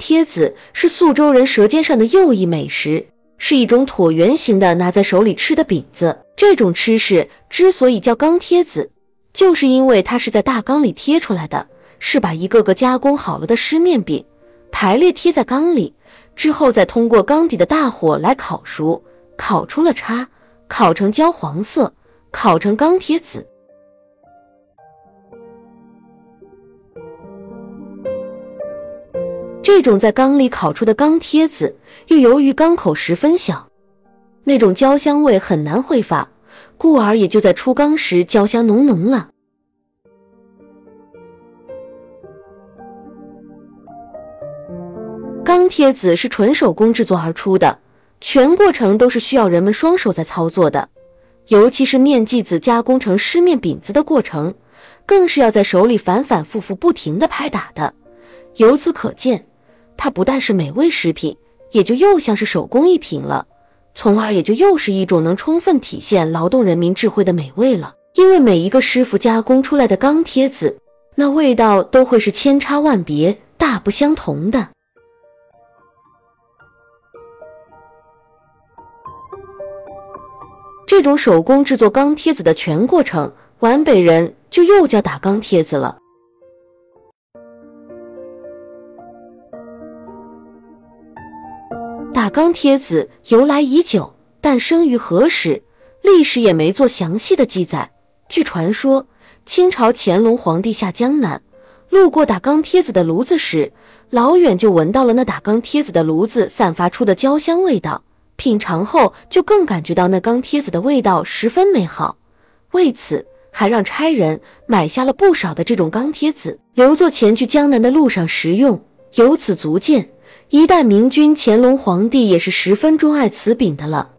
贴子是宿州人舌尖上的又一美食，是一种椭圆形的拿在手里吃的饼子。这种吃食之所以叫钢贴子，就是因为它是在大缸里贴出来的，是把一个个加工好了的湿面饼排列贴在缸里，之后再通过缸底的大火来烤熟，烤出了叉，烤成焦黄色，烤成钢贴子。这种在缸里烤出的钢贴子，又由于缸口十分小，那种焦香味很难挥发，故而也就在出缸时焦香浓浓了。钢贴子是纯手工制作而出的，全过程都是需要人们双手在操作的，尤其是面剂子加工成湿面饼子的过程，更是要在手里反反复复不停的拍打的。由此可见。它不但是美味食品，也就又像是手工艺品了，从而也就又是一种能充分体现劳动人民智慧的美味了。因为每一个师傅加工出来的钢贴子，那味道都会是千差万别、大不相同的。这种手工制作钢贴子的全过程，皖北人就又叫打钢贴子了。贴子由来已久，但生于何时，历史也没做详细的记载。据传说，清朝乾隆皇帝下江南，路过打钢贴子的炉子时，老远就闻到了那打钢贴子的炉子散发出的焦香味道。品尝后，就更感觉到那钢贴子的味道十分美好，为此还让差人买下了不少的这种钢贴子，留作前去江南的路上食用。由此足见。一代明君乾隆皇帝也是十分钟爱此饼的了，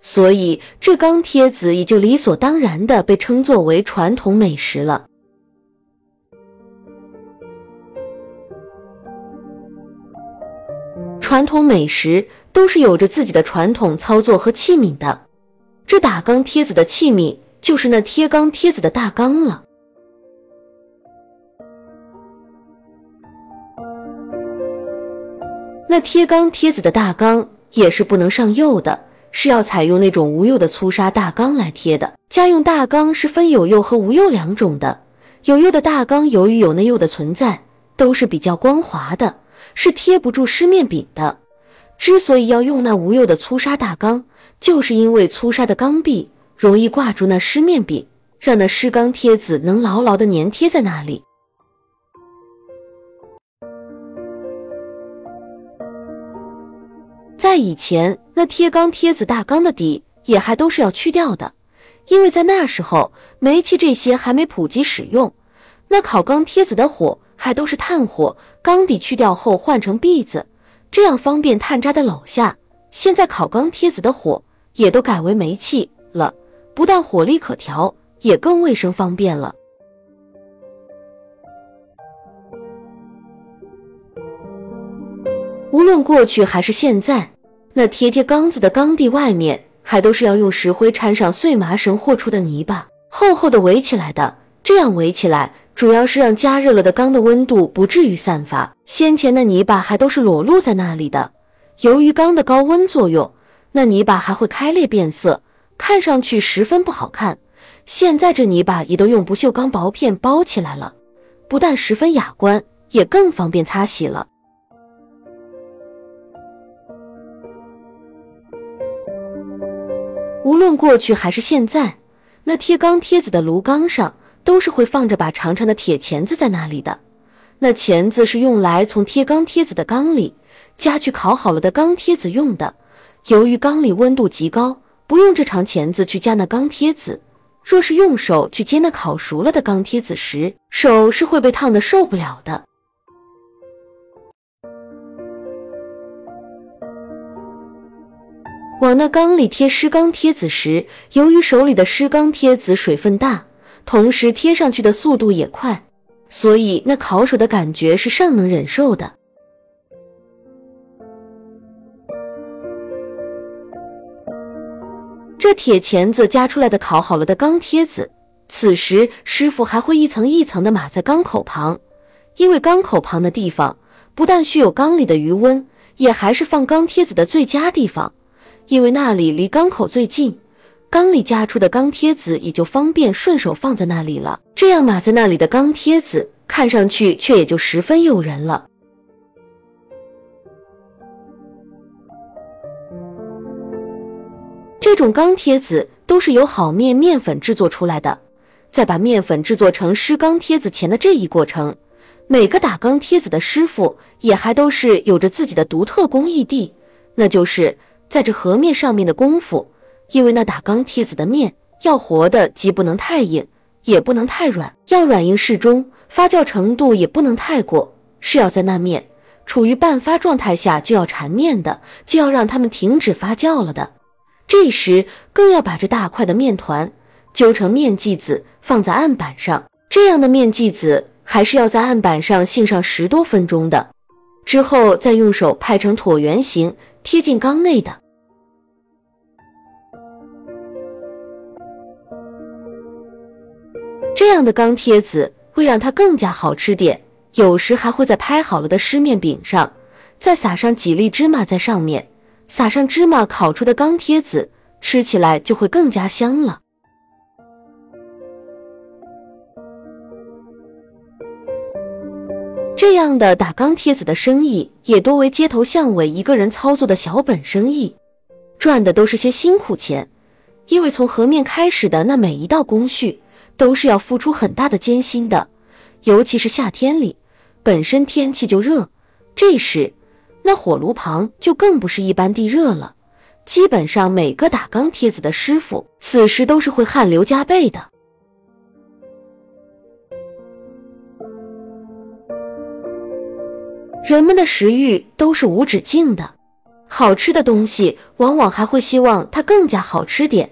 所以这钢贴子也就理所当然的被称作为传统美食了。传统美食都是有着自己的传统操作和器皿的，这打钢贴子的器皿就是那贴钢贴子的大缸了。那贴钢贴子的大缸也是不能上釉的，是要采用那种无釉的粗砂大缸来贴的。家用大缸是分有釉和无釉两种的，有釉的大缸由于有那釉的存在，都是比较光滑的，是贴不住湿面饼的。之所以要用那无釉的粗砂大缸，就是因为粗砂的缸壁容易挂住那湿面饼，让那湿钢贴子能牢牢的粘贴在那里。在以前，那贴钢贴子大缸的底也还都是要去掉的，因为在那时候煤气这些还没普及使用，那烤钢贴子的火还都是炭火，缸底去掉后换成篦子，这样方便炭渣的篓下。现在烤钢贴子的火也都改为煤气了，不但火力可调，也更卫生方便了。无论过去还是现在。那贴贴缸子的缸地外面，还都是要用石灰掺上碎麻绳和出的泥巴，厚厚的围起来的。这样围起来，主要是让加热了的缸的温度不至于散发。先前的泥巴还都是裸露在那里的，由于缸的高温作用，那泥巴还会开裂变色，看上去十分不好看。现在这泥巴也都用不锈钢薄片包起来了，不但十分雅观，也更方便擦洗了。无论过去还是现在，那贴钢贴子的炉缸上都是会放着把长长的铁钳子在那里的。那钳子是用来从贴钢贴子的缸里夹去烤好了的钢贴子用的。由于缸里温度极高，不用这长钳子去夹那钢贴子，若是用手去接那烤熟了的钢贴子时，手是会被烫得受不了的。往那缸里贴湿钢贴子时，由于手里的湿钢贴子水分大，同时贴上去的速度也快，所以那烤手的感觉是尚能忍受的。这铁钳子夹出来的烤好了的钢贴子，此时师傅还会一层一层的码在缸口旁，因为缸口旁的地方不但需有缸里的余温，也还是放缸贴子的最佳地方，因为那里离缸口最近，缸里夹出的钢贴子也就方便顺手放在那里了。这样码在那里的钢贴子看上去却也就十分诱人了。这种钢贴子都是由好面面粉制作出来的，在把面粉制作成湿钢贴子前的这一过程。每个打钢贴子的师傅也还都是有着自己的独特工艺地，那就是在这和面上面的功夫。因为那打钢贴子的面要活的，既不能太硬，也不能太软，要软硬适中，发酵程度也不能太过，是要在那面处于半发状态下就要缠面的，就要让它们停止发酵了的。这时更要把这大块的面团揪成面剂子，放在案板上，这样的面剂子。还是要在案板上浸上十多分钟的，之后再用手拍成椭圆形贴进缸内的。这样的钢贴子会让它更加好吃点。有时还会在拍好了的湿面饼上再撒上几粒芝麻在上面，撒上芝麻烤出的钢贴子，吃起来就会更加香了。这样的打钢贴子的生意，也多为街头巷尾一个人操作的小本生意，赚的都是些辛苦钱。因为从和面开始的那每一道工序，都是要付出很大的艰辛的。尤其是夏天里，本身天气就热，这时那火炉旁就更不是一般地热了。基本上每个打钢贴子的师傅，此时都是会汗流浃背的。人们的食欲都是无止境的，好吃的东西往往还会希望它更加好吃点。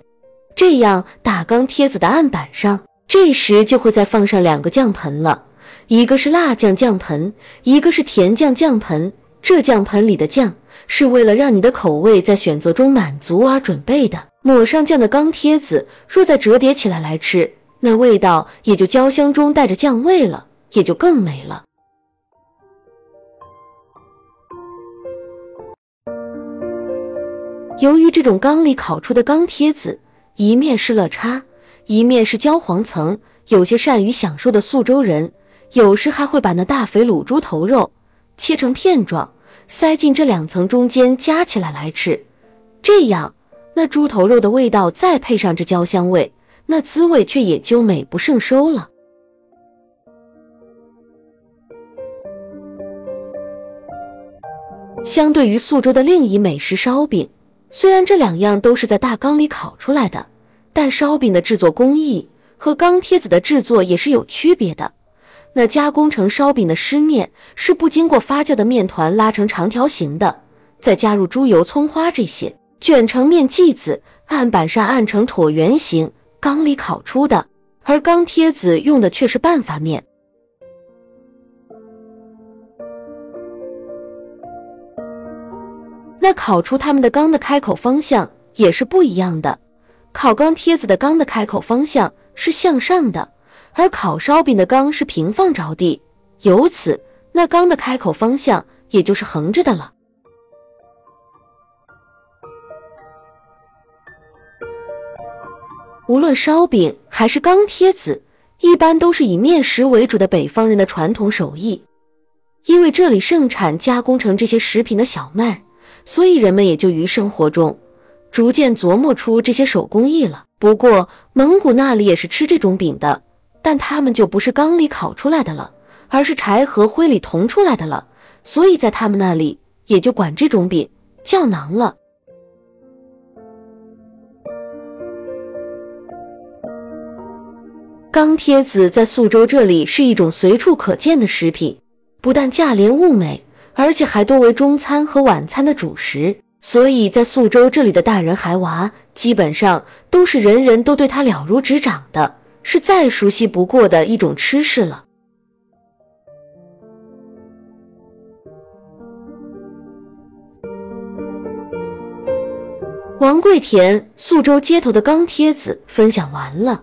这样打钢贴子的案板上，这时就会再放上两个酱盆了，一个是辣酱酱盆，一个是甜酱酱盆。这酱盆里的酱是为了让你的口味在选择中满足而准备的。抹上酱的钢贴子，若再折叠起来来吃，那味道也就焦香中带着酱味了，也就更美了。由于这种缸里烤出的钢贴子，一面是乐叉，一面是焦黄层，有些善于享受的宿州人，有时还会把那大肥卤猪头肉切成片状，塞进这两层中间夹起来来吃。这样，那猪头肉的味道再配上这焦香味，那滋味却也就美不胜收了。相对于宿州的另一美食烧饼。虽然这两样都是在大缸里烤出来的，但烧饼的制作工艺和钢贴子的制作也是有区别的。那加工成烧饼的湿面是不经过发酵的面团拉成长条形的，再加入猪油、葱花这些，卷成面剂子，案板上按成椭圆形，缸里烤出的。而钢贴子用的却是半发面。那烤出它们的缸的开口方向也是不一样的，烤钢贴子的缸的开口方向是向上的，而烤烧饼的缸是平放着地，由此那缸的开口方向也就是横着的了。无论烧饼还是钢贴子，一般都是以面食为主的北方人的传统手艺，因为这里盛产加工成这些食品的小麦。所以人们也就于生活中逐渐琢磨出这些手工艺了。不过蒙古那里也是吃这种饼的，但他们就不是缸里烤出来的了，而是柴和灰里铜出来的了。所以在他们那里也就管这种饼叫馕了。钢贴子在宿州这里是一种随处可见的食品，不但价廉物美。而且还多为中餐和晚餐的主食，所以在宿州这里的大人孩娃基本上都是人人都对他了如指掌的，是再熟悉不过的一种吃食了。王贵田宿州街头的钢贴子分享完了。